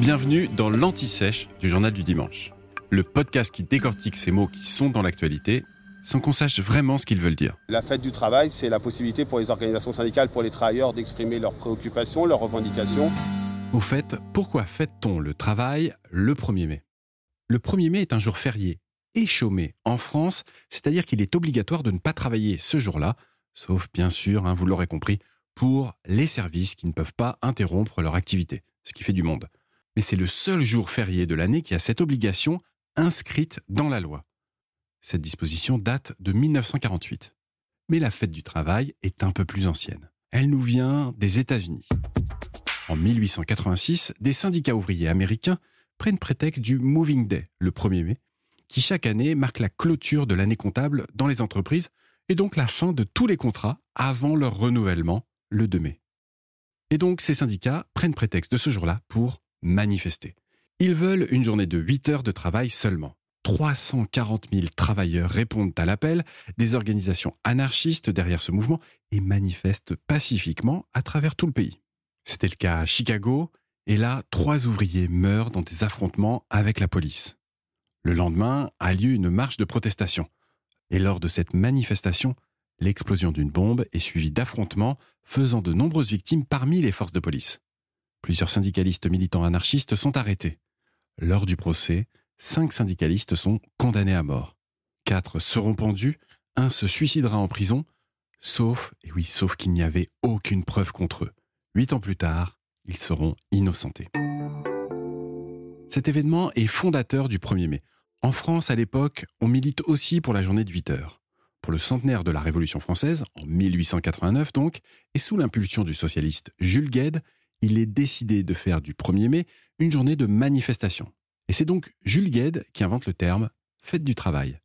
Bienvenue dans l'Anti-Sèche du Journal du Dimanche, le podcast qui décortique ces mots qui sont dans l'actualité sans qu'on sache vraiment ce qu'ils veulent dire. La fête du travail, c'est la possibilité pour les organisations syndicales, pour les travailleurs d'exprimer leurs préoccupations, leurs revendications. Au fait, pourquoi fête-t-on le travail le 1er mai? Le 1er mai est un jour férié et chômé en France, c'est-à-dire qu'il est obligatoire de ne pas travailler ce jour-là, sauf bien sûr, hein, vous l'aurez compris, pour les services qui ne peuvent pas interrompre leur activité, ce qui fait du monde. Mais c'est le seul jour férié de l'année qui a cette obligation inscrite dans la loi. Cette disposition date de 1948. Mais la fête du travail est un peu plus ancienne. Elle nous vient des États-Unis. En 1886, des syndicats ouvriers américains prennent prétexte du Moving Day, le 1er mai, qui chaque année marque la clôture de l'année comptable dans les entreprises et donc la fin de tous les contrats avant leur renouvellement le 2 mai. Et donc ces syndicats prennent prétexte de ce jour-là pour manifester. Ils veulent une journée de 8 heures de travail seulement. 340 000 travailleurs répondent à l'appel, des organisations anarchistes derrière ce mouvement et manifestent pacifiquement à travers tout le pays. C'était le cas à Chicago, et là, trois ouvriers meurent dans des affrontements avec la police. Le lendemain a lieu une marche de protestation. Et lors de cette manifestation, l'explosion d'une bombe est suivie d'affrontements faisant de nombreuses victimes parmi les forces de police. Plusieurs syndicalistes militants anarchistes sont arrêtés. Lors du procès, cinq syndicalistes sont condamnés à mort. Quatre seront pendus, un se suicidera en prison, sauf, et oui, sauf qu'il n'y avait aucune preuve contre eux. Huit ans plus tard, ils seront innocentés. Cet événement est fondateur du 1er mai. En France, à l'époque, on milite aussi pour la journée de 8 heures. Pour le centenaire de la Révolution française, en 1889 donc, et sous l'impulsion du socialiste Jules Gued, il est décidé de faire du 1er mai une journée de manifestation. Et c'est donc Jules Gued qui invente le terme fête du travail.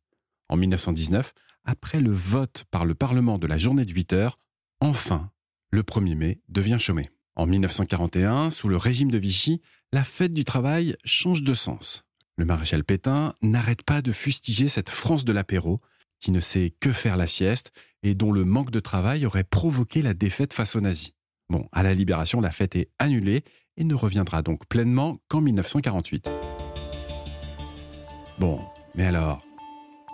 En 1919, après le vote par le Parlement de la journée de 8 heures, enfin, le 1er mai devient chômé. En 1941, sous le régime de Vichy, la fête du travail change de sens. Le maréchal Pétain n'arrête pas de fustiger cette France de l'apéro, qui ne sait que faire la sieste et dont le manque de travail aurait provoqué la défaite face aux nazis. Bon, à la libération, la fête est annulée et ne reviendra donc pleinement qu'en 1948. Bon, mais alors,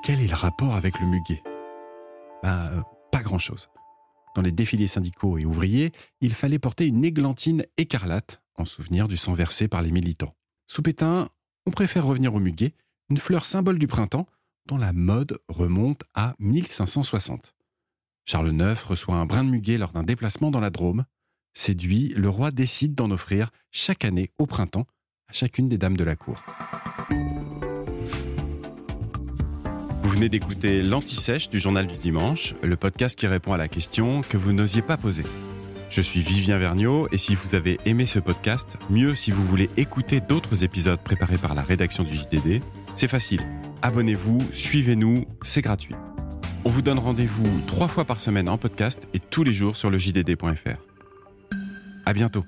quel est le rapport avec le muguet? Ben, euh, pas grand-chose. Dans les défilés syndicaux et ouvriers, il fallait porter une églantine écarlate en souvenir du sang versé par les militants. Sous Pétain, on préfère revenir au muguet, une fleur symbole du printemps dont la mode remonte à 1560. Charles IX reçoit un brin de muguet lors d'un déplacement dans la Drôme. Séduit, le roi décide d'en offrir chaque année au printemps à chacune des dames de la cour. Vous venez d'écouter l'Anti-Sèche du Journal du Dimanche, le podcast qui répond à la question que vous n'osiez pas poser. Je suis Vivien Vergniaud et si vous avez aimé ce podcast, mieux si vous voulez écouter d'autres épisodes préparés par la rédaction du JDD, c'est facile. Abonnez-vous, suivez-nous, c'est gratuit. On vous donne rendez-vous trois fois par semaine en podcast et tous les jours sur le JDD.fr. À bientôt.